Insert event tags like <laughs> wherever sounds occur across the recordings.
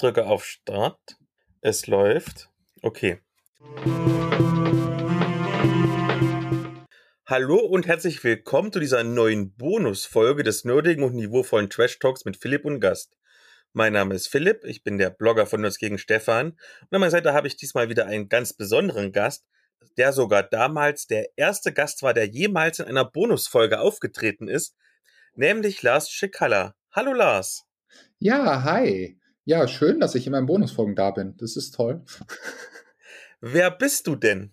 drücke auf Start. Es läuft. Okay. Hallo und herzlich willkommen zu dieser neuen Bonusfolge des nerdigen und niveauvollen Trash Talks mit Philipp und Gast. Mein Name ist Philipp, ich bin der Blogger von Nerds gegen Stefan und an meiner Seite habe ich diesmal wieder einen ganz besonderen Gast, der sogar damals der erste Gast war, der jemals in einer Bonusfolge aufgetreten ist, nämlich Lars Schicalla. Hallo Lars. Ja, hi. Ja, schön, dass ich in meinen Bonusfolgen da bin. Das ist toll. Wer bist du denn?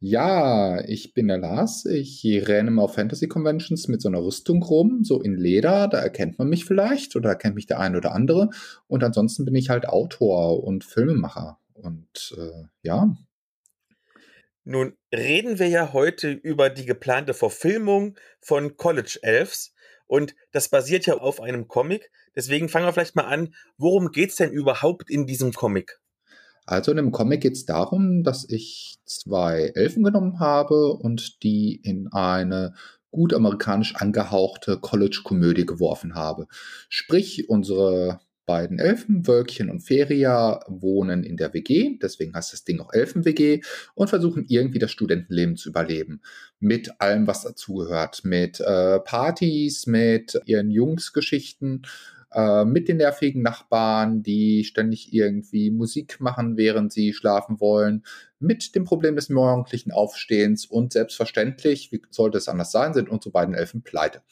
Ja, ich bin der Lars. Ich renne mal auf Fantasy Conventions mit so einer Rüstung rum, so in Leder. Da erkennt man mich vielleicht oder erkennt mich der ein oder andere. Und ansonsten bin ich halt Autor und Filmemacher. Und äh, ja. Nun reden wir ja heute über die geplante Verfilmung von College Elves. Und das basiert ja auf einem Comic. Deswegen fangen wir vielleicht mal an. Worum geht's denn überhaupt in diesem Comic? Also in dem Comic geht es darum, dass ich zwei Elfen genommen habe und die in eine gut amerikanisch angehauchte College-Komödie geworfen habe. Sprich, unsere beiden Elfen, Wölkchen und Feria, wohnen in der WG, deswegen heißt das Ding auch Elfen-WG, und versuchen irgendwie das Studentenleben zu überleben. Mit allem, was dazugehört. Mit äh, Partys, mit ihren Jungsgeschichten, äh, mit den nervigen Nachbarn, die ständig irgendwie Musik machen, während sie schlafen wollen, mit dem Problem des morgendlichen Aufstehens und selbstverständlich, wie sollte es anders sein, sind unsere beiden Elfen pleite.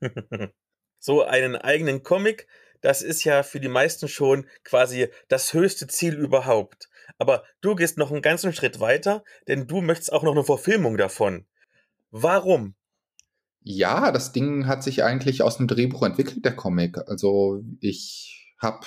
<laughs> so einen eigenen Comic das ist ja für die meisten schon quasi das höchste Ziel überhaupt. Aber du gehst noch einen ganzen Schritt weiter, denn du möchtest auch noch eine Verfilmung davon. Warum? Ja, das Ding hat sich eigentlich aus dem Drehbuch entwickelt, der Comic. Also ich habe,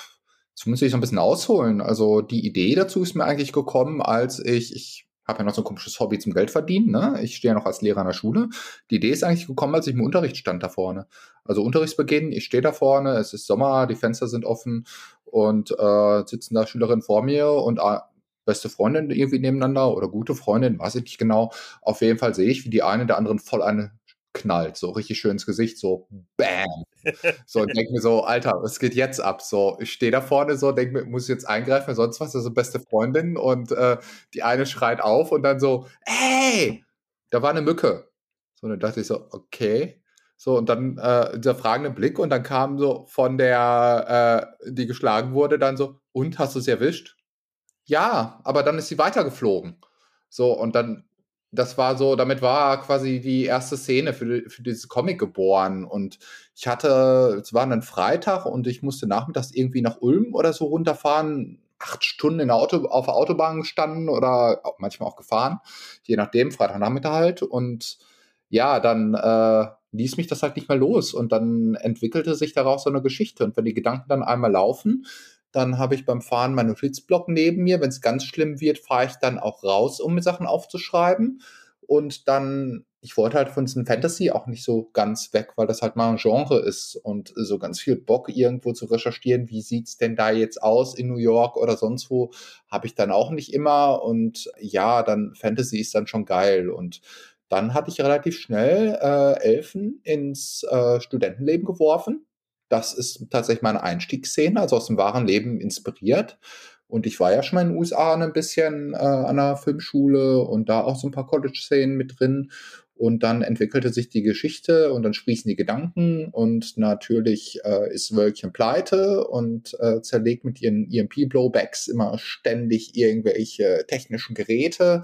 muss ich so ein bisschen ausholen. Also die Idee dazu ist mir eigentlich gekommen, als ich, ich habe ja noch so ein komisches Hobby zum Geld verdienen. Ne? Ich stehe ja noch als Lehrer an der Schule. Die Idee ist eigentlich gekommen, als ich im Unterricht stand da vorne. Also Unterrichtsbeginn, ich stehe da vorne, es ist Sommer, die Fenster sind offen und äh, sitzen da Schülerinnen vor mir und äh, beste Freundin irgendwie nebeneinander oder gute Freundin, weiß ich nicht genau. Auf jeden Fall sehe ich, wie die eine der anderen voll eine knallt, so richtig schön ins Gesicht, so BAM. <laughs> So, und denke mir so, Alter, was geht jetzt ab? So, ich stehe da vorne so, denke mir, muss ich jetzt eingreifen, sonst was, das ist beste Freundin und äh, die eine schreit auf und dann so, ey, da war eine Mücke. So, und dann dachte ich so, okay. So, und dann äh, dieser fragende Blick und dann kam so von der, äh, die geschlagen wurde, dann so, und hast du sie erwischt? Ja, aber dann ist sie weitergeflogen. So, und dann das war so, damit war quasi die erste Szene für, für dieses Comic geboren. Und ich hatte, es war ein Freitag und ich musste nachmittags irgendwie nach Ulm oder so runterfahren. Acht Stunden in der Auto, auf der Autobahn gestanden oder auch manchmal auch gefahren. Je nachdem, Freitagnachmittag halt. Und ja, dann äh, ließ mich das halt nicht mehr los. Und dann entwickelte sich daraus so eine Geschichte. Und wenn die Gedanken dann einmal laufen, dann habe ich beim Fahren meinen Notizblock neben mir. Wenn es ganz schlimm wird, fahre ich dann auch raus, um mir Sachen aufzuschreiben. Und dann, ich wollte halt von diesem Fantasy auch nicht so ganz weg, weil das halt mal ein Genre ist und so ganz viel Bock irgendwo zu recherchieren, wie sieht's denn da jetzt aus in New York oder sonst wo, habe ich dann auch nicht immer. Und ja, dann Fantasy ist dann schon geil. Und dann hatte ich relativ schnell äh, Elfen ins äh, Studentenleben geworfen das ist tatsächlich meine Einstiegsszene, also aus dem wahren Leben inspiriert. Und ich war ja schon mal in den USA ein bisschen äh, an der Filmschule und da auch so ein paar College-Szenen mit drin. Und dann entwickelte sich die Geschichte und dann sprießen die Gedanken und natürlich äh, ist Wölkchen pleite und äh, zerlegt mit ihren EMP-Blowbacks immer ständig irgendwelche technischen Geräte.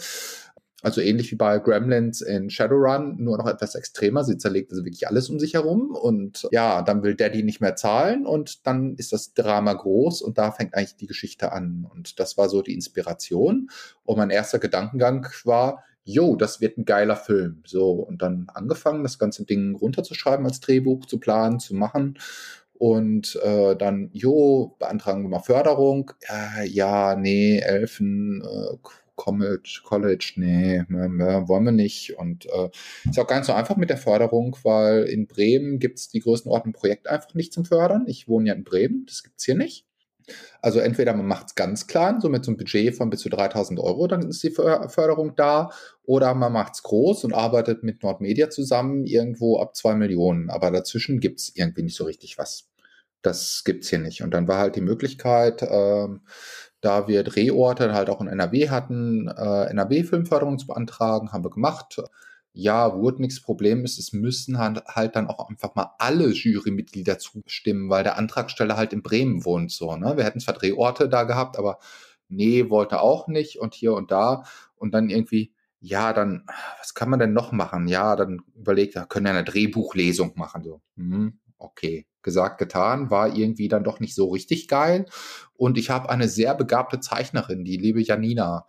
Also ähnlich wie bei Gremlins in Shadowrun, nur noch etwas extremer. Sie zerlegt also wirklich alles um sich herum und ja, dann will Daddy nicht mehr zahlen und dann ist das Drama groß und da fängt eigentlich die Geschichte an. Und das war so die Inspiration. Und mein erster Gedankengang war, jo, das wird ein geiler Film. So, und dann angefangen, das ganze Ding runterzuschreiben als Drehbuch, zu planen, zu machen. Und äh, dann, jo, beantragen wir mal Förderung. Äh, ja, nee, Elfen, äh, College, College, nee, wollen wir nicht. Und äh, ist auch nicht so einfach mit der Förderung, weil in Bremen gibt es die Größenordnung Projekt einfach nicht zum Fördern. Ich wohne ja in Bremen, das gibt es hier nicht. Also entweder man macht es ganz klein, so mit so einem Budget von bis zu 3000 Euro, dann ist die Förderung da, oder man macht es groß und arbeitet mit Nordmedia zusammen irgendwo ab zwei Millionen. Aber dazwischen gibt es irgendwie nicht so richtig was. Das gibt's hier nicht. Und dann war halt die Möglichkeit, ähm, da wir Drehorte halt auch in NRW hatten, äh, NRW-Filmförderung zu beantragen, haben wir gemacht. Ja, wurde nichts. Problem ist, es müssen halt, dann auch einfach mal alle Jurymitglieder zustimmen, weil der Antragsteller halt in Bremen wohnt. So, ne? Wir hätten zwar Drehorte da gehabt, aber nee, wollte auch nicht und hier und da. Und dann irgendwie, ja, dann, was kann man denn noch machen? Ja, dann überlegt, da können wir eine Drehbuchlesung machen. So, hm, okay, gesagt, getan, war irgendwie dann doch nicht so richtig geil. Und ich habe eine sehr begabte Zeichnerin, die liebe Janina.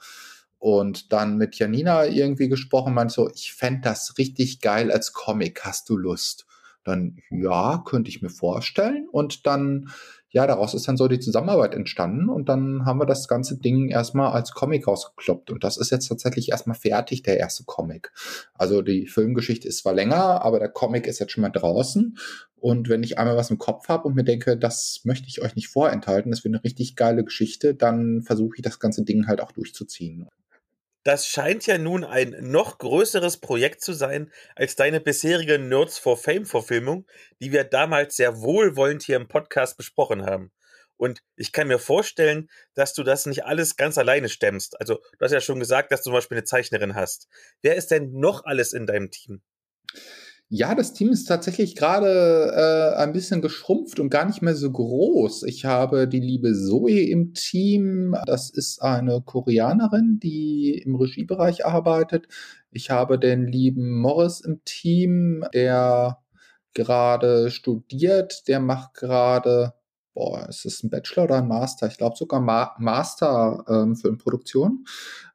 Und dann mit Janina irgendwie gesprochen, meinte so, ich fände das richtig geil als Comic, hast du Lust? Dann, ja, könnte ich mir vorstellen. Und dann ja, daraus ist dann so die Zusammenarbeit entstanden und dann haben wir das ganze Ding erstmal als Comic rausgekloppt und das ist jetzt tatsächlich erstmal fertig, der erste Comic. Also die Filmgeschichte ist zwar länger, aber der Comic ist jetzt schon mal draußen und wenn ich einmal was im Kopf habe und mir denke, das möchte ich euch nicht vorenthalten, das wird eine richtig geile Geschichte, dann versuche ich das ganze Ding halt auch durchzuziehen. Das scheint ja nun ein noch größeres Projekt zu sein als deine bisherige Nerds for Fame Verfilmung, die wir damals sehr wohlwollend hier im Podcast besprochen haben. Und ich kann mir vorstellen, dass du das nicht alles ganz alleine stemmst. Also, du hast ja schon gesagt, dass du zum Beispiel eine Zeichnerin hast. Wer ist denn noch alles in deinem Team? Ja, das Team ist tatsächlich gerade äh, ein bisschen geschrumpft und gar nicht mehr so groß. Ich habe die liebe Zoe im Team. Das ist eine Koreanerin, die im Regiebereich arbeitet. Ich habe den lieben Morris im Team, der gerade studiert. Der macht gerade boah, ist das ein Bachelor oder ein Master? Ich glaube sogar Ma Master ähm, für Produktion.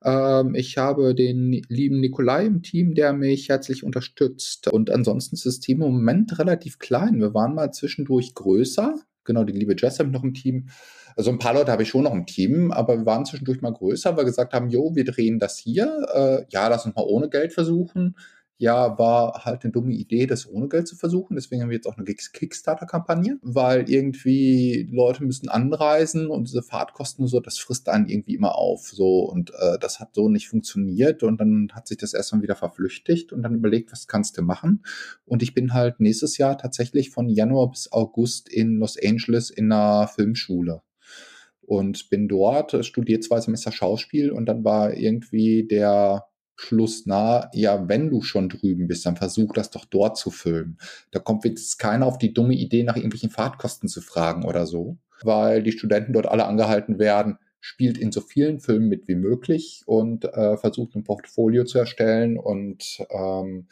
Ähm, ich habe den lieben Nikolai im Team, der mich herzlich unterstützt. Und ansonsten ist das Team im Moment relativ klein. Wir waren mal zwischendurch größer. Genau, die liebe Jess habe ich noch im Team. Also ein paar Leute habe ich schon noch im Team, aber wir waren zwischendurch mal größer, weil wir gesagt haben, jo, wir drehen das hier. Äh, ja, lass uns mal ohne Geld versuchen ja, war halt eine dumme Idee, das ohne Geld zu versuchen. Deswegen haben wir jetzt auch eine Kickstarter-Kampagne, weil irgendwie Leute müssen anreisen und diese Fahrtkosten und so, das frisst einen irgendwie immer auf. So und äh, das hat so nicht funktioniert und dann hat sich das erstmal wieder verflüchtigt und dann überlegt, was kannst du machen? Und ich bin halt nächstes Jahr tatsächlich von Januar bis August in Los Angeles in einer Filmschule und bin dort, studiert zwei Semester Schauspiel und dann war irgendwie der Schluss nah, ja, wenn du schon drüben bist, dann versuch das doch dort zu filmen. Da kommt jetzt keiner auf die dumme Idee, nach irgendwelchen Fahrtkosten zu fragen oder so, weil die Studenten dort alle angehalten werden, spielt in so vielen Filmen mit wie möglich und äh, versucht ein Portfolio zu erstellen und ähm,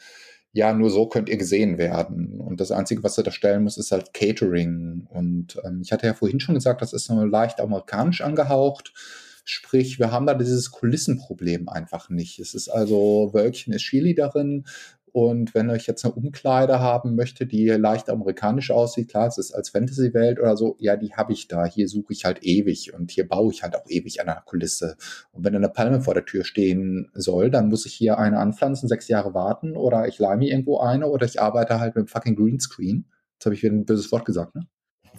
ja, nur so könnt ihr gesehen werden. Und das Einzige, was ihr da stellen muss, ist halt Catering. Und ähm, ich hatte ja vorhin schon gesagt, das ist so leicht amerikanisch angehaucht. Sprich, wir haben da dieses Kulissenproblem einfach nicht. Es ist also, Wölkchen ist Cheerleaderin und wenn ich jetzt eine Umkleide haben möchte, die leicht amerikanisch aussieht, klar, es ist als Fantasy-Welt oder so, ja, die habe ich da. Hier suche ich halt ewig und hier baue ich halt auch ewig an einer Kulisse. Und wenn eine Palme vor der Tür stehen soll, dann muss ich hier eine anpflanzen, sechs Jahre warten oder ich leih mir irgendwo eine oder ich arbeite halt mit dem fucking Greenscreen. Jetzt habe ich wieder ein böses Wort gesagt, ne?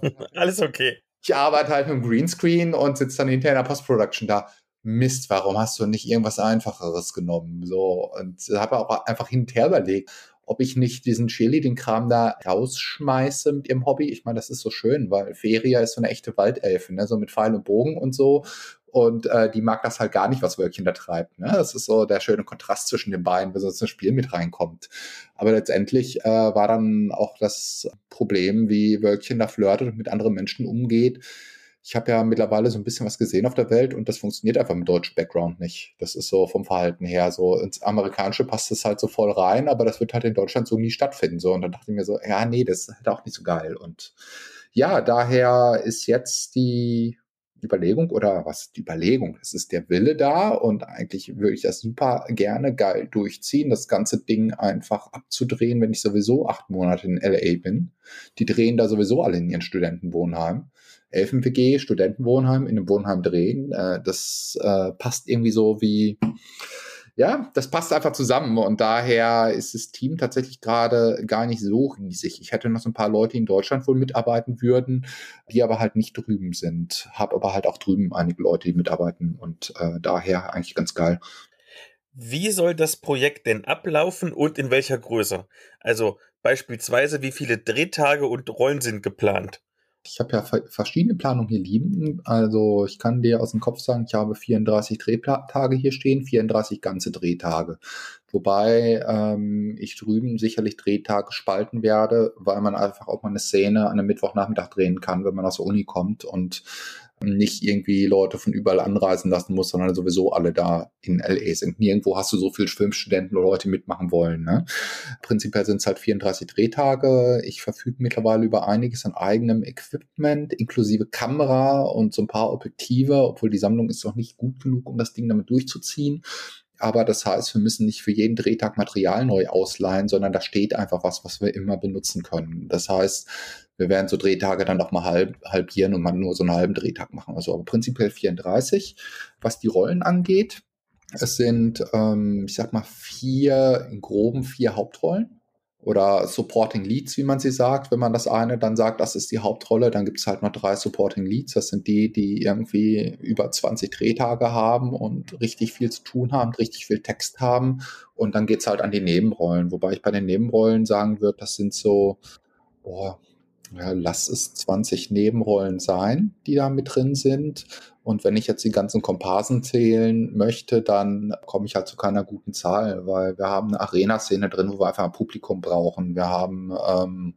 <laughs> Alles okay ich arbeite halt mit dem Greenscreen und sitze dann hinterher in der Post-Production da. Mist, warum hast du nicht irgendwas Einfacheres genommen? So, und habe auch einfach hinterher überlegt, ob ich nicht diesen Chili, den Kram da rausschmeiße mit ihrem Hobby. Ich meine, das ist so schön, weil Feria ist so eine echte Waldelfe, ne? so mit Pfeil und Bogen und so. Und äh, die mag das halt gar nicht, was Wölkchen da treibt. Ne? Das ist so der schöne Kontrast zwischen den beiden, wenn sonst ein Spiel mit reinkommt. Aber letztendlich äh, war dann auch das Problem, wie Wölkchen da flirtet und mit anderen Menschen umgeht. Ich habe ja mittlerweile so ein bisschen was gesehen auf der Welt und das funktioniert einfach mit deutschem Background nicht. Das ist so vom Verhalten her so. Ins Amerikanische passt es halt so voll rein, aber das wird halt in Deutschland so nie stattfinden. So. Und dann dachte ich mir so, ja, nee, das ist halt auch nicht so geil. Und ja, daher ist jetzt die Überlegung oder was die Überlegung? Es ist der Wille da und eigentlich würde ich das super gerne geil durchziehen, das ganze Ding einfach abzudrehen, wenn ich sowieso acht Monate in LA bin. Die drehen da sowieso alle in ihren Studentenwohnheim. Elfen-WG, Studentenwohnheim, in einem Wohnheim drehen. Äh, das äh, passt irgendwie so wie ja, das passt einfach zusammen und daher ist das Team tatsächlich gerade gar nicht so riesig. Ich hätte noch so ein paar Leute, in Deutschland wohl mitarbeiten würden, die aber halt nicht drüben sind. Hab aber halt auch drüben einige Leute, die mitarbeiten und äh, daher eigentlich ganz geil. Wie soll das Projekt denn ablaufen und in welcher Größe? Also beispielsweise, wie viele Drehtage und Rollen sind geplant? Ich habe ja verschiedene Planungen hier liegen. Also ich kann dir aus dem Kopf sagen, ich habe 34 Drehtage hier stehen, 34 ganze Drehtage. Wobei ähm, ich drüben sicherlich Drehtage spalten werde, weil man einfach auch mal eine Szene an einem Mittwochnachmittag drehen kann, wenn man aus der Uni kommt und nicht irgendwie Leute von überall anreisen lassen muss, sondern sowieso alle da in LA sind. Nirgendwo hast du so viele Filmstudenten oder Leute, mitmachen wollen. Ne? Prinzipiell sind es halt 34 Drehtage. Ich verfüge mittlerweile über einiges an eigenem Equipment, inklusive Kamera und so ein paar Objektive, obwohl die Sammlung ist noch nicht gut genug, um das Ding damit durchzuziehen. Aber das heißt, wir müssen nicht für jeden Drehtag Material neu ausleihen, sondern da steht einfach was, was wir immer benutzen können. Das heißt, wir werden so Drehtage dann noch mal halb, halbieren und mal nur so einen halben Drehtag machen. Also aber prinzipiell 34. Was die Rollen angeht, es sind, ähm, ich sag mal, vier, in groben vier Hauptrollen oder Supporting Leads, wie man sie sagt. Wenn man das eine dann sagt, das ist die Hauptrolle, dann gibt es halt noch drei Supporting Leads. Das sind die, die irgendwie über 20 Drehtage haben und richtig viel zu tun haben, richtig viel Text haben. Und dann geht's halt an die Nebenrollen. Wobei ich bei den Nebenrollen sagen würde, das sind so, boah, ja, lass es 20 Nebenrollen sein, die da mit drin sind. Und wenn ich jetzt die ganzen Komparsen zählen möchte, dann komme ich halt zu keiner guten Zahl, weil wir haben eine Arena-Szene drin, wo wir einfach ein Publikum brauchen. Wir haben, ähm,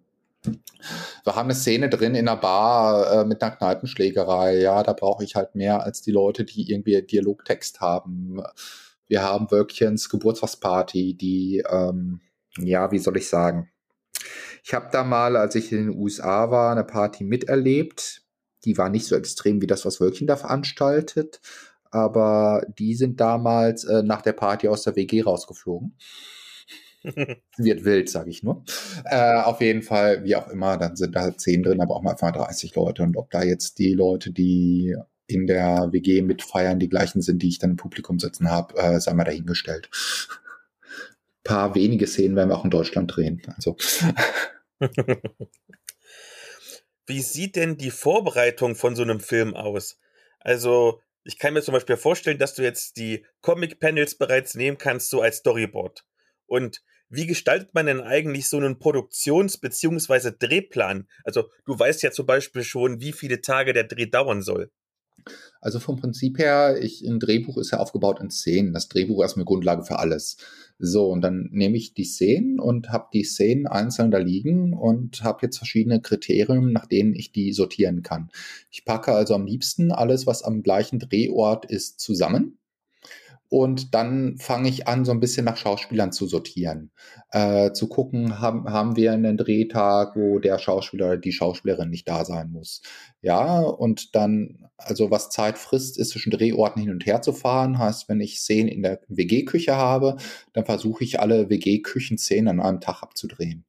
wir haben eine Szene drin in einer Bar äh, mit einer Kneipenschlägerei. Ja, da brauche ich halt mehr als die Leute, die irgendwie Dialogtext haben. Wir haben Wölkchens Geburtstagsparty, die, ähm, ja, wie soll ich sagen? Ich habe da mal, als ich in den USA war, eine Party miterlebt. Die war nicht so extrem wie das, was Wölkchen da veranstaltet. Aber die sind damals äh, nach der Party aus der WG rausgeflogen. <laughs> Wird wild, sage ich nur. Äh, auf jeden Fall, wie auch immer, dann sind da zehn drin, aber auch mal 30 Leute. Und ob da jetzt die Leute, die in der WG mitfeiern, die gleichen sind, die ich dann im Publikum sitzen habe, äh, sei mal dahingestellt paar wenige Szenen werden wir auch in Deutschland drehen. Also. Wie sieht denn die Vorbereitung von so einem Film aus? Also, ich kann mir zum Beispiel vorstellen, dass du jetzt die Comic-Panels bereits nehmen kannst, so als Storyboard. Und wie gestaltet man denn eigentlich so einen Produktions- bzw. Drehplan? Also, du weißt ja zum Beispiel schon, wie viele Tage der Dreh dauern soll. Also vom Prinzip her, ich, ein Drehbuch ist ja aufgebaut in Szenen. Das Drehbuch ist eine Grundlage für alles. So, und dann nehme ich die Szenen und habe die Szenen einzeln da liegen und habe jetzt verschiedene Kriterien, nach denen ich die sortieren kann. Ich packe also am liebsten alles, was am gleichen Drehort ist, zusammen und dann fange ich an, so ein bisschen nach Schauspielern zu sortieren. Äh, zu gucken, haben, haben wir einen Drehtag, wo der Schauspieler oder die Schauspielerin nicht da sein muss. Ja, und dann, also was Zeit frisst, ist zwischen Drehorten hin und her zu fahren. Heißt, wenn ich Szenen in der WG-Küche habe, dann versuche ich alle WG-Küchenszenen an einem Tag abzudrehen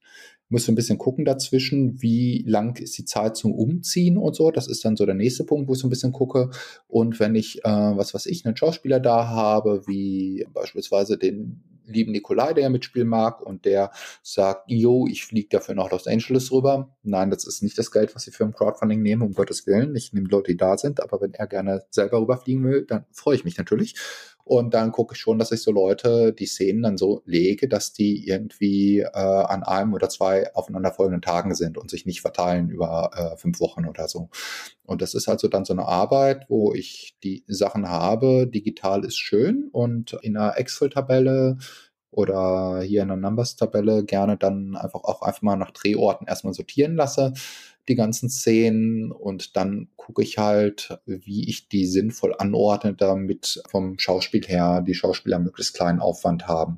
muss ein bisschen gucken dazwischen, wie lang ist die Zeit zum Umziehen und so. Das ist dann so der nächste Punkt, wo ich so ein bisschen gucke. Und wenn ich, äh, was weiß ich, einen Schauspieler da habe, wie beispielsweise den lieben Nikolai, der ja mitspielen mag und der sagt, yo, ich fliege dafür nach Los Angeles rüber. Nein, das ist nicht das Geld, was ich für ein Crowdfunding nehme, um Gottes Willen. Ich nehme Leute, die da sind, aber wenn er gerne selber rüberfliegen will, dann freue ich mich natürlich. Und dann gucke ich schon, dass ich so Leute die Szenen dann so lege, dass die irgendwie äh, an einem oder zwei aufeinanderfolgenden Tagen sind und sich nicht verteilen über äh, fünf Wochen oder so. Und das ist also dann so eine Arbeit, wo ich die Sachen habe. Digital ist schön und in einer Excel-Tabelle oder hier in einer Numbers-Tabelle gerne dann einfach auch einfach mal nach Drehorten erstmal sortieren lasse die ganzen Szenen und dann gucke ich halt, wie ich die sinnvoll anordne, damit vom Schauspiel her die Schauspieler möglichst kleinen Aufwand haben.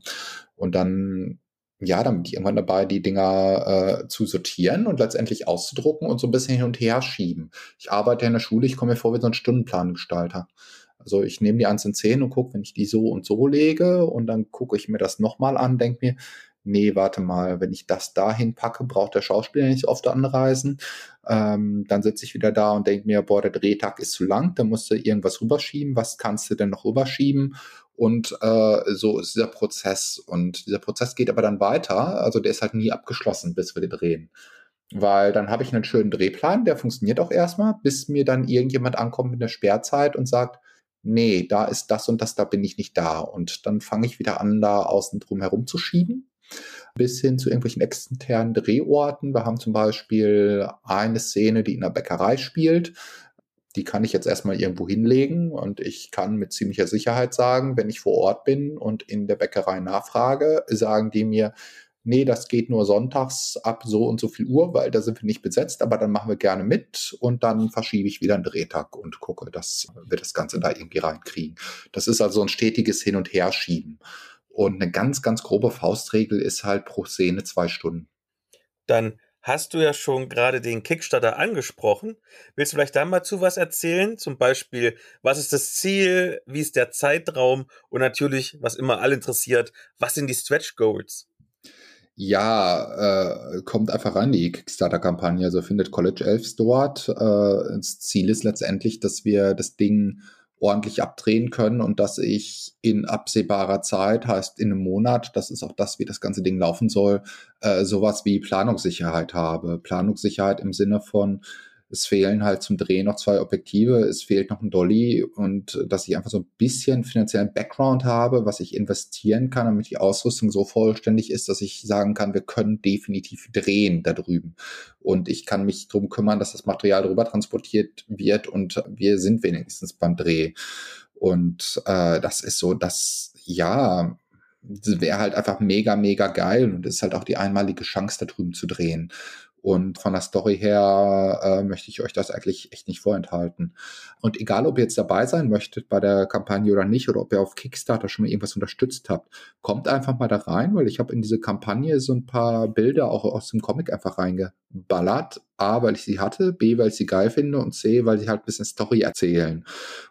Und dann ja, dann bin ich irgendwann dabei, die Dinger äh, zu sortieren und letztendlich auszudrucken und so ein bisschen hin und her schieben. Ich arbeite in der Schule, ich komme mir vor wie so ein Stundenplangestalter. Also ich nehme die einzelnen Szenen und gucke, wenn ich die so und so lege und dann gucke ich mir das nochmal an, denke mir, nee, warte mal, wenn ich das dahin packe, braucht der Schauspieler nicht oft anreisen. Ähm, dann sitze ich wieder da und denke mir, boah, der Drehtag ist zu lang, da musst du irgendwas rüberschieben. Was kannst du denn noch rüberschieben? Und äh, so ist dieser Prozess. Und dieser Prozess geht aber dann weiter. Also der ist halt nie abgeschlossen, bis wir den drehen. Weil dann habe ich einen schönen Drehplan, der funktioniert auch erstmal, bis mir dann irgendjemand ankommt mit der Sperrzeit und sagt, nee, da ist das und das, da bin ich nicht da. Und dann fange ich wieder an, da außen drum herum zu schieben. Bis hin zu irgendwelchen externen Drehorten. Wir haben zum Beispiel eine Szene, die in der Bäckerei spielt. Die kann ich jetzt erstmal irgendwo hinlegen und ich kann mit ziemlicher Sicherheit sagen, wenn ich vor Ort bin und in der Bäckerei nachfrage, sagen die mir, nee, das geht nur sonntags ab so und so viel Uhr, weil da sind wir nicht besetzt, aber dann machen wir gerne mit und dann verschiebe ich wieder einen Drehtag und gucke, dass wir das Ganze da irgendwie reinkriegen. Das ist also ein stetiges Hin- und Herschieben. Und eine ganz, ganz grobe Faustregel ist halt pro Szene zwei Stunden. Dann hast du ja schon gerade den Kickstarter angesprochen. Willst du vielleicht da mal zu was erzählen? Zum Beispiel, was ist das Ziel? Wie ist der Zeitraum? Und natürlich, was immer alle interessiert, was sind die Stretch Goals? Ja, äh, kommt einfach rein, die Kickstarter-Kampagne. Also findet College Elves dort. Äh, das Ziel ist letztendlich, dass wir das Ding ordentlich abdrehen können und dass ich in absehbarer Zeit, heißt in einem Monat, das ist auch das, wie das ganze Ding laufen soll, äh, sowas wie Planungssicherheit habe. Planungssicherheit im Sinne von, es fehlen halt zum Drehen noch zwei Objektive, es fehlt noch ein Dolly und dass ich einfach so ein bisschen finanziellen Background habe, was ich investieren kann, damit die Ausrüstung so vollständig ist, dass ich sagen kann, wir können definitiv drehen da drüben. Und ich kann mich drum kümmern, dass das Material darüber transportiert wird und wir sind wenigstens beim Dreh. Und äh, das ist so, dass ja, wäre halt einfach mega, mega geil und ist halt auch die einmalige Chance, da drüben zu drehen. Und von der Story her äh, möchte ich euch das eigentlich echt nicht vorenthalten. Und egal, ob ihr jetzt dabei sein möchtet bei der Kampagne oder nicht, oder ob ihr auf Kickstarter schon mal irgendwas unterstützt habt, kommt einfach mal da rein, weil ich habe in diese Kampagne so ein paar Bilder auch aus dem Comic einfach reingeballert. A, weil ich sie hatte, B, weil ich sie geil finde und C, weil sie halt ein bisschen Story erzählen.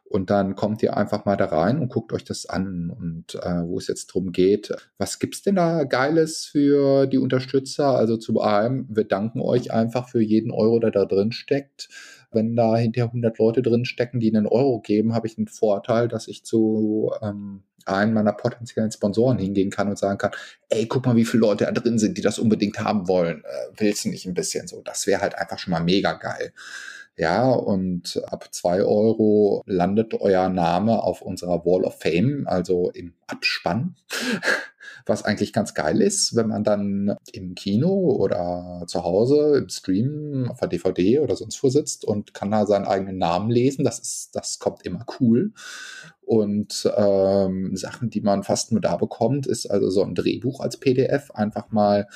Und dann kommt ihr einfach mal da rein und guckt euch das an und äh, wo es jetzt drum geht. Was gibt's denn da Geiles für die Unterstützer? Also zu einem, wir danken euch einfach für jeden Euro, der da drin steckt. Wenn da hinterher 100 Leute drin stecken, die einen Euro geben, habe ich einen Vorteil, dass ich zu ähm, einem meiner potenziellen Sponsoren hingehen kann und sagen kann, ey, guck mal, wie viele Leute da drin sind, die das unbedingt haben wollen. Äh, willst du nicht ein bisschen so? Das wäre halt einfach schon mal mega geil. Ja, und ab zwei Euro landet euer Name auf unserer Wall of Fame, also im Abspann. <laughs> Was eigentlich ganz geil ist, wenn man dann im Kino oder zu Hause im Stream auf der DVD oder sonst wo sitzt und kann da seinen eigenen Namen lesen. Das ist, das kommt immer cool. Und ähm, Sachen, die man fast nur da bekommt, ist also so ein Drehbuch als PDF. Einfach mal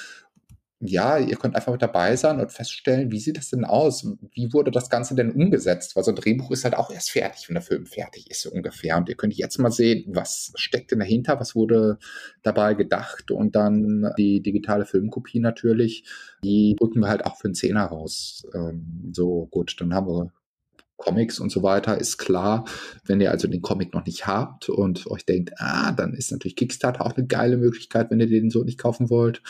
ja, ihr könnt einfach mit dabei sein und feststellen, wie sieht das denn aus? Wie wurde das Ganze denn umgesetzt? Weil so ein Drehbuch ist halt auch erst fertig, wenn der Film fertig ist, so ungefähr. Und ihr könnt jetzt mal sehen, was steckt denn dahinter, was wurde dabei gedacht und dann die digitale Filmkopie natürlich, die drücken wir halt auch für einen Zehner raus. Ähm, so, gut, dann haben wir Comics und so weiter, ist klar. Wenn ihr also den Comic noch nicht habt und euch denkt, ah, dann ist natürlich Kickstarter auch eine geile Möglichkeit, wenn ihr den so nicht kaufen wollt.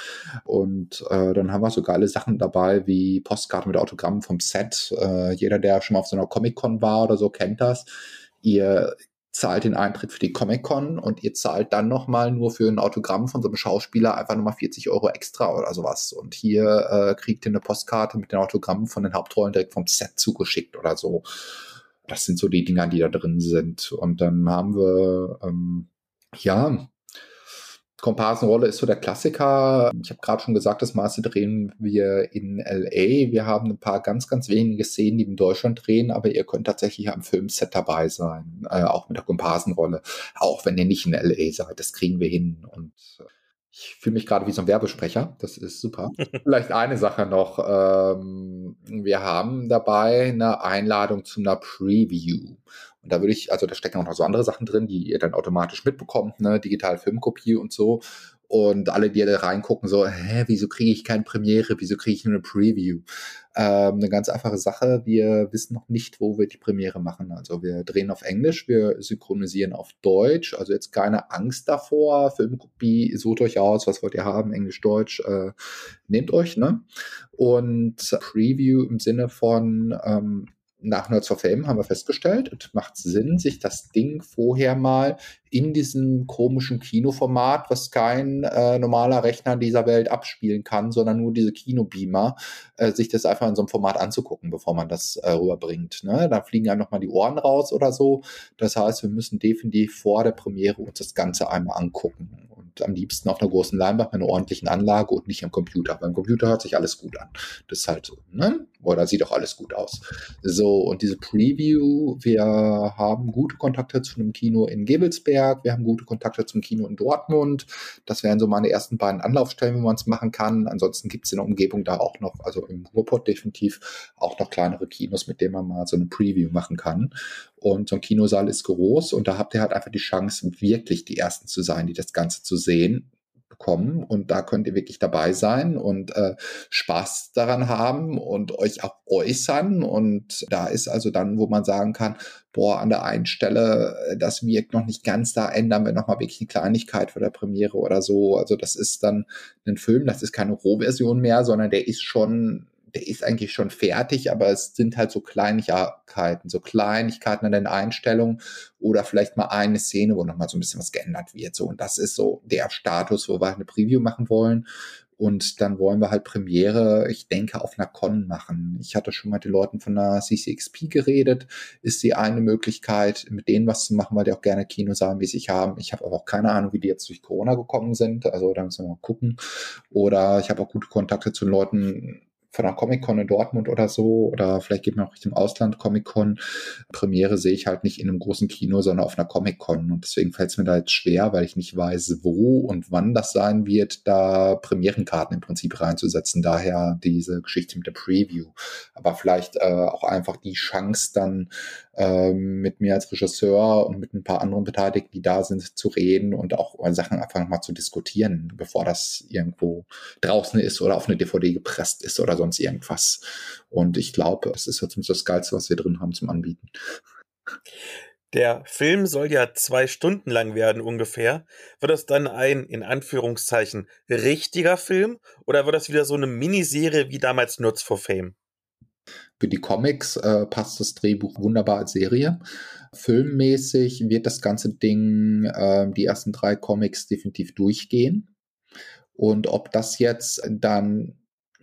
Und äh, dann haben wir so geile Sachen dabei wie Postkarte mit Autogrammen vom Set. Äh, jeder, der schon mal auf so einer Comic-Con war oder so, kennt das. Ihr zahlt den Eintritt für die Comic-Con und ihr zahlt dann nochmal nur für ein Autogramm von so einem Schauspieler einfach nochmal 40 Euro extra oder sowas. Und hier äh, kriegt ihr eine Postkarte mit den Autogrammen von den Hauptrollen direkt vom Set zugeschickt oder so. Das sind so die Dinger, die da drin sind. Und dann haben wir, ähm, ja, Komparsenrolle ist so der Klassiker. Ich habe gerade schon gesagt, das meiste drehen wir in LA. Wir haben ein paar ganz, ganz wenige Szenen, die in Deutschland drehen, aber ihr könnt tatsächlich am Filmset dabei sein, äh, auch mit der Komparsenrolle. Auch wenn ihr nicht in LA seid, das kriegen wir hin. Und äh, ich fühle mich gerade wie so ein Werbesprecher. Das ist super. <laughs> Vielleicht eine Sache noch. Ähm, wir haben dabei eine Einladung zu einer Preview. Und da würde ich, also da stecken auch noch so andere Sachen drin, die ihr dann automatisch mitbekommt, ne, digital Filmkopie und so. Und alle, die da reingucken, so, hä, wieso kriege ich keine Premiere, wieso kriege ich nur eine Preview? Ähm, eine ganz einfache Sache, wir wissen noch nicht, wo wir die Premiere machen. Also wir drehen auf Englisch, wir synchronisieren auf Deutsch, also jetzt keine Angst davor, Filmkopie, sucht euch aus, was wollt ihr haben, Englisch, Deutsch, äh, nehmt euch, ne? Und Preview im Sinne von, ähm, nach Nerds for Fame haben wir festgestellt, es macht Sinn, sich das Ding vorher mal in diesem komischen Kinoformat, was kein äh, normaler Rechner dieser Welt abspielen kann, sondern nur diese Kinobeamer, äh, sich das einfach in so einem Format anzugucken, bevor man das äh, rüberbringt. Ne? Da fliegen einem nochmal die Ohren raus oder so. Das heißt, wir müssen definitiv vor der Premiere uns das Ganze einmal angucken. Und am liebsten auf einer großen Leinwand mit einer ordentlichen Anlage und nicht am Computer. Beim Computer hört sich alles gut an. Das ist halt so, ne? Oder sieht auch alles gut aus. So, und diese Preview, wir haben gute Kontakte zu einem Kino in Gebelsberg, wir haben gute Kontakte zum Kino in Dortmund. Das wären so meine ersten beiden Anlaufstellen, wo man es machen kann. Ansonsten gibt es in der Umgebung da auch noch, also im Ruhrpott definitiv, auch noch kleinere Kinos, mit denen man mal so eine Preview machen kann. Und so ein Kinosaal ist groß und da habt ihr halt einfach die Chance, wirklich die Ersten zu sein, die das Ganze zu sehen bekommen und da könnt ihr wirklich dabei sein und äh, Spaß daran haben und euch auch äußern und da ist also dann, wo man sagen kann, boah, an der einen Stelle, äh, das wirkt noch nicht ganz, da ändern wir nochmal wirklich eine Kleinigkeit für der Premiere oder so. Also das ist dann ein Film, das ist keine Rohversion mehr, sondern der ist schon der ist eigentlich schon fertig, aber es sind halt so Kleinigkeiten, so Kleinigkeiten an den Einstellungen oder vielleicht mal eine Szene, wo nochmal so ein bisschen was geändert wird. So, und das ist so der Status, wo wir halt eine Preview machen wollen. Und dann wollen wir halt Premiere, ich denke, auf einer Con machen. Ich hatte schon mal mit den Leuten von der CCXP geredet. Ist die eine Möglichkeit, mit denen was zu machen, weil die auch gerne Kinosaal wie sich haben. Ich habe aber auch keine Ahnung, wie die jetzt durch Corona gekommen sind. Also da müssen wir mal gucken. Oder ich habe auch gute Kontakte zu Leuten von einer Comic-Con in Dortmund oder so, oder vielleicht geht man auch Richtung Ausland Comic-Con. Premiere sehe ich halt nicht in einem großen Kino, sondern auf einer Comic-Con. Und deswegen fällt es mir da jetzt schwer, weil ich nicht weiß, wo und wann das sein wird, da Premierenkarten im Prinzip reinzusetzen. Daher diese Geschichte mit der Preview. Aber vielleicht äh, auch einfach die Chance dann äh, mit mir als Regisseur und mit ein paar anderen Beteiligten, die da sind, zu reden und auch Sachen einfach mal zu diskutieren, bevor das irgendwo draußen ist oder auf eine DVD gepresst ist oder so sonst irgendwas. Und ich glaube, es ist jetzt das Geilste, was wir drin haben zum Anbieten. Der Film soll ja zwei Stunden lang werden ungefähr. Wird das dann ein, in Anführungszeichen, richtiger Film oder wird das wieder so eine Miniserie wie damals Nutz for Fame? Für die Comics äh, passt das Drehbuch wunderbar als Serie. Filmmäßig wird das ganze Ding, äh, die ersten drei Comics definitiv durchgehen. Und ob das jetzt dann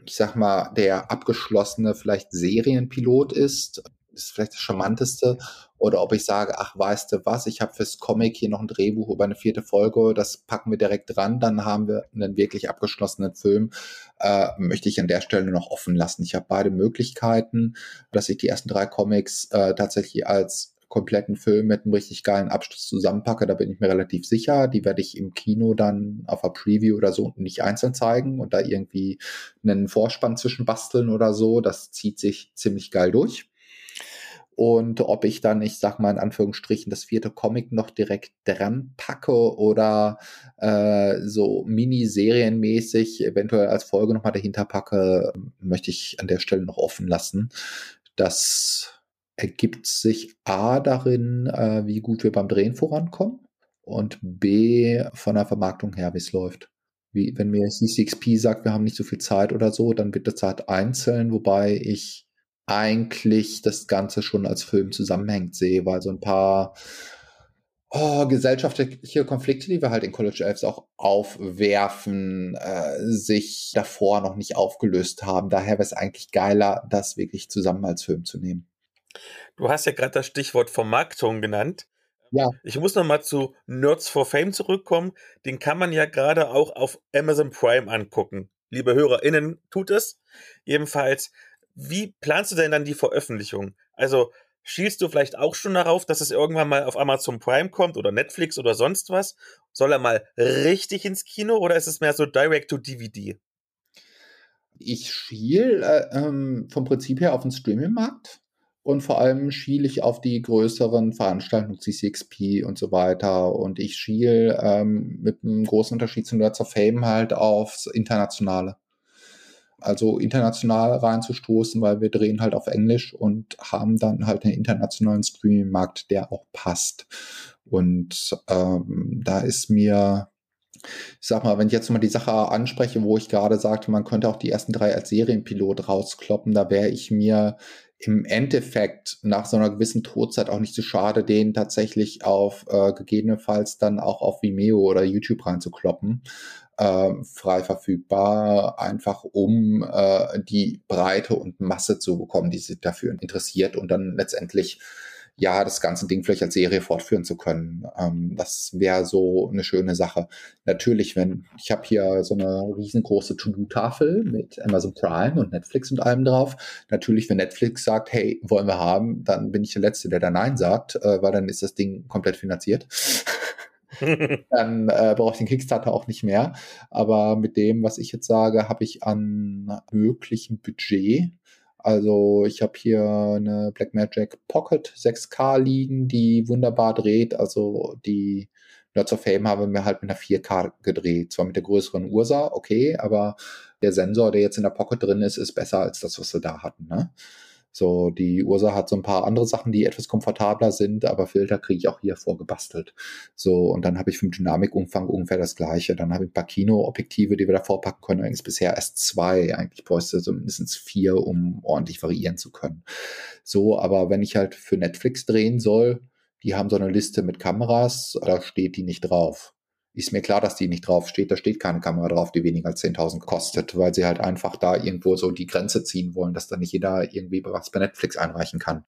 ich sag mal, der abgeschlossene vielleicht Serienpilot ist, ist vielleicht das charmanteste. Oder ob ich sage, ach, weißt du was, ich habe fürs Comic hier noch ein Drehbuch über eine vierte Folge, das packen wir direkt dran, dann haben wir einen wirklich abgeschlossenen Film. Äh, möchte ich an der Stelle noch offen lassen. Ich habe beide Möglichkeiten, dass ich die ersten drei Comics äh, tatsächlich als kompletten Film mit einem richtig geilen Abschluss zusammenpacke, da bin ich mir relativ sicher. Die werde ich im Kino dann auf einer Preview oder so nicht einzeln zeigen und da irgendwie einen Vorspann zwischen basteln oder so. Das zieht sich ziemlich geil durch. Und ob ich dann, ich sag mal in Anführungsstrichen, das vierte Comic noch direkt dran packe oder äh, so Miniserienmäßig eventuell als Folge nochmal dahinter packe, möchte ich an der Stelle noch offen lassen. Das ergibt sich A darin, äh, wie gut wir beim Drehen vorankommen und B von der Vermarktung her, wie es läuft. Wie, wenn mir CCXP sagt, wir haben nicht so viel Zeit oder so, dann wird das halt einzeln, wobei ich eigentlich das Ganze schon als Film zusammenhängt sehe, weil so ein paar oh, gesellschaftliche Konflikte, die wir halt in College Elves auch aufwerfen, äh, sich davor noch nicht aufgelöst haben. Daher wäre es eigentlich geiler, das wirklich zusammen als Film zu nehmen. Du hast ja gerade das Stichwort Vermarktung genannt. Ja. Ich muss noch mal zu Nerds for Fame zurückkommen. Den kann man ja gerade auch auf Amazon Prime angucken. Liebe HörerInnen, tut es. Jedenfalls, wie planst du denn dann die Veröffentlichung? Also, schielst du vielleicht auch schon darauf, dass es irgendwann mal auf Amazon Prime kommt oder Netflix oder sonst was? Soll er mal richtig ins Kino oder ist es mehr so direct to DVD? Ich schiel äh, ähm, vom Prinzip her auf den Streaming-Markt und vor allem schiele ich auf die größeren Veranstaltungen, CCXP und so weiter. Und ich schiele ähm, mit einem großen Unterschied zu Nerds of Fame halt aufs Internationale. Also international reinzustoßen, weil wir drehen halt auf Englisch und haben dann halt einen internationalen Streaming-Markt, der auch passt. Und ähm, da ist mir ich sag mal, wenn ich jetzt mal die Sache anspreche, wo ich gerade sagte, man könnte auch die ersten drei als Serienpilot rauskloppen, da wäre ich mir im Endeffekt nach so einer gewissen Todzeit auch nicht so schade, den tatsächlich auf äh, gegebenenfalls dann auch auf Vimeo oder YouTube reinzukloppen. Äh, frei verfügbar, einfach um äh, die Breite und Masse zu bekommen, die sich dafür interessiert und dann letztendlich ja, das ganze Ding vielleicht als Serie fortführen zu können. Ähm, das wäre so eine schöne Sache. Natürlich, wenn, ich habe hier so eine riesengroße To-Do-Tafel mit Amazon Prime und Netflix und allem drauf. Natürlich, wenn Netflix sagt, hey, wollen wir haben, dann bin ich der Letzte, der da Nein sagt, äh, weil dann ist das Ding komplett finanziert. <laughs> dann äh, brauche ich den Kickstarter auch nicht mehr. Aber mit dem, was ich jetzt sage, habe ich an möglichen Budget. Also ich habe hier eine Blackmagic Pocket 6K liegen, die wunderbar dreht. Also die Nerds of Fame haben wir halt mit einer 4K gedreht. Zwar mit der größeren Ursa, okay, aber der Sensor, der jetzt in der Pocket drin ist, ist besser als das, was wir da hatten. Ne? So, die Ursa hat so ein paar andere Sachen, die etwas komfortabler sind, aber Filter kriege ich auch hier vorgebastelt. So, und dann habe ich vom Dynamikumfang ungefähr das gleiche. Dann habe ich ein paar Kino-Objektive, die wir da vorpacken können. Eigentlich bisher erst zwei. Eigentlich bräuchte so mindestens vier, um ordentlich variieren zu können. So, aber wenn ich halt für Netflix drehen soll, die haben so eine Liste mit Kameras, da steht die nicht drauf ist mir klar, dass die nicht drauf steht. Da steht keine Kamera drauf, die weniger als 10.000 kostet, weil sie halt einfach da irgendwo so die Grenze ziehen wollen, dass da nicht jeder irgendwie was bei Netflix einreichen kann.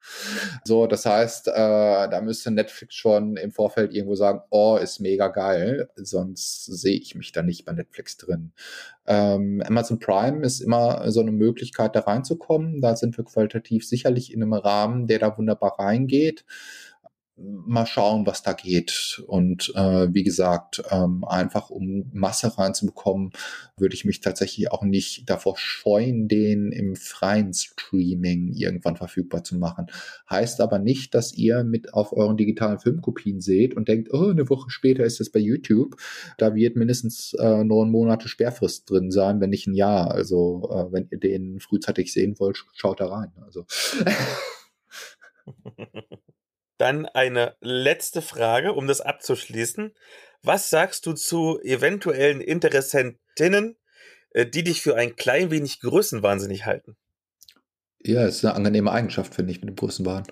So, das heißt, äh, da müsste Netflix schon im Vorfeld irgendwo sagen, oh, ist mega geil, sonst sehe ich mich da nicht bei Netflix drin. Ähm, Amazon Prime ist immer so eine Möglichkeit, da reinzukommen. Da sind wir qualitativ sicherlich in einem Rahmen, der da wunderbar reingeht mal schauen, was da geht. Und äh, wie gesagt, ähm, einfach um Masse reinzubekommen, würde ich mich tatsächlich auch nicht davor scheuen, den im freien Streaming irgendwann verfügbar zu machen. Heißt aber nicht, dass ihr mit auf euren digitalen Filmkopien seht und denkt, oh, eine Woche später ist es bei YouTube. Da wird mindestens äh, neun Monate Sperrfrist drin sein, wenn nicht ein Jahr. Also äh, wenn ihr den frühzeitig sehen wollt, schaut da rein. Also <laughs> Dann eine letzte Frage, um das abzuschließen. Was sagst du zu eventuellen Interessentinnen, äh, die dich für ein klein wenig größenwahnsinnig halten? Ja, ist eine angenehme Eigenschaft, finde ich, mit dem Größenwahn.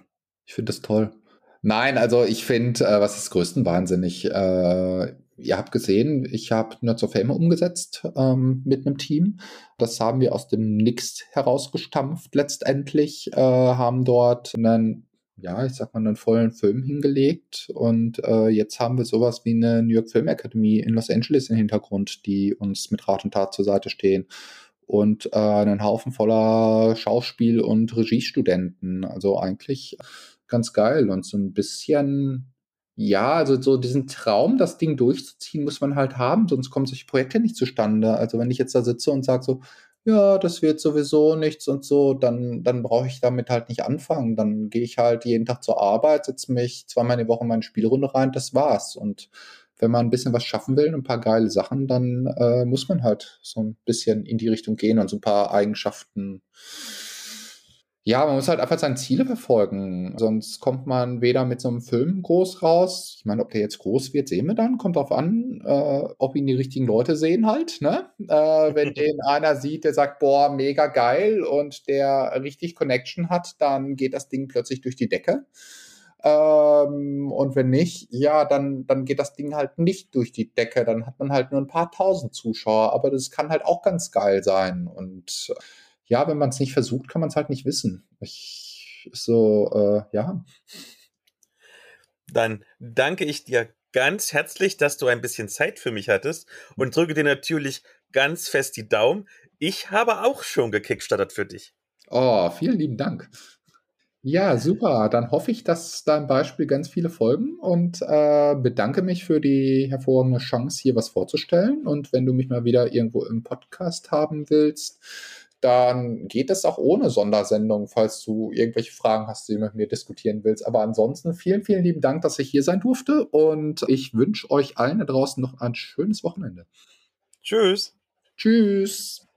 Ich finde das toll. Nein, also ich finde, äh, was ist größtenwahnsinnig? Äh, ihr habt gesehen, ich habe Nerds of Fame umgesetzt ähm, mit einem Team. Das haben wir aus dem Nix herausgestampft letztendlich, äh, haben dort einen ja, ich sag mal, einen vollen Film hingelegt. Und äh, jetzt haben wir sowas wie eine New York Film Academy in Los Angeles im Hintergrund, die uns mit Rat und Tat zur Seite stehen. Und äh, einen Haufen voller Schauspiel- und Regiestudenten. Also eigentlich ganz geil. Und so ein bisschen, ja, also so diesen Traum, das Ding durchzuziehen, muss man halt haben, sonst kommen solche Projekte nicht zustande. Also wenn ich jetzt da sitze und sage so, ja, das wird sowieso nichts und so, dann, dann brauche ich damit halt nicht anfangen. Dann gehe ich halt jeden Tag zur Arbeit, setze mich zweimal in die Woche in meine Spielrunde rein, das war's. Und wenn man ein bisschen was schaffen will, ein paar geile Sachen, dann äh, muss man halt so ein bisschen in die Richtung gehen und so ein paar Eigenschaften ja, man muss halt einfach seine Ziele verfolgen. Sonst kommt man weder mit so einem Film groß raus. Ich meine, ob der jetzt groß wird, sehen wir dann. Kommt drauf an, äh, ob ihn die richtigen Leute sehen halt. Ne? Äh, wenn <laughs> den einer sieht, der sagt, boah, mega geil und der richtig Connection hat, dann geht das Ding plötzlich durch die Decke. Ähm, und wenn nicht, ja, dann, dann geht das Ding halt nicht durch die Decke. Dann hat man halt nur ein paar tausend Zuschauer. Aber das kann halt auch ganz geil sein. Und ja, wenn man es nicht versucht, kann man es halt nicht wissen. Ich, so, äh, ja. Dann danke ich dir ganz herzlich, dass du ein bisschen Zeit für mich hattest und drücke dir natürlich ganz fest die Daumen. Ich habe auch schon gekickstartet für dich. Oh, vielen lieben Dank. Ja, super. Dann hoffe ich, dass dein Beispiel ganz viele folgen und äh, bedanke mich für die hervorragende Chance, hier was vorzustellen. Und wenn du mich mal wieder irgendwo im Podcast haben willst, dann geht es auch ohne Sondersendung, falls du irgendwelche Fragen hast, die du mit mir diskutieren willst. Aber ansonsten vielen, vielen lieben Dank, dass ich hier sein durfte und ich wünsche euch allen da draußen noch ein schönes Wochenende. Tschüss. Tschüss.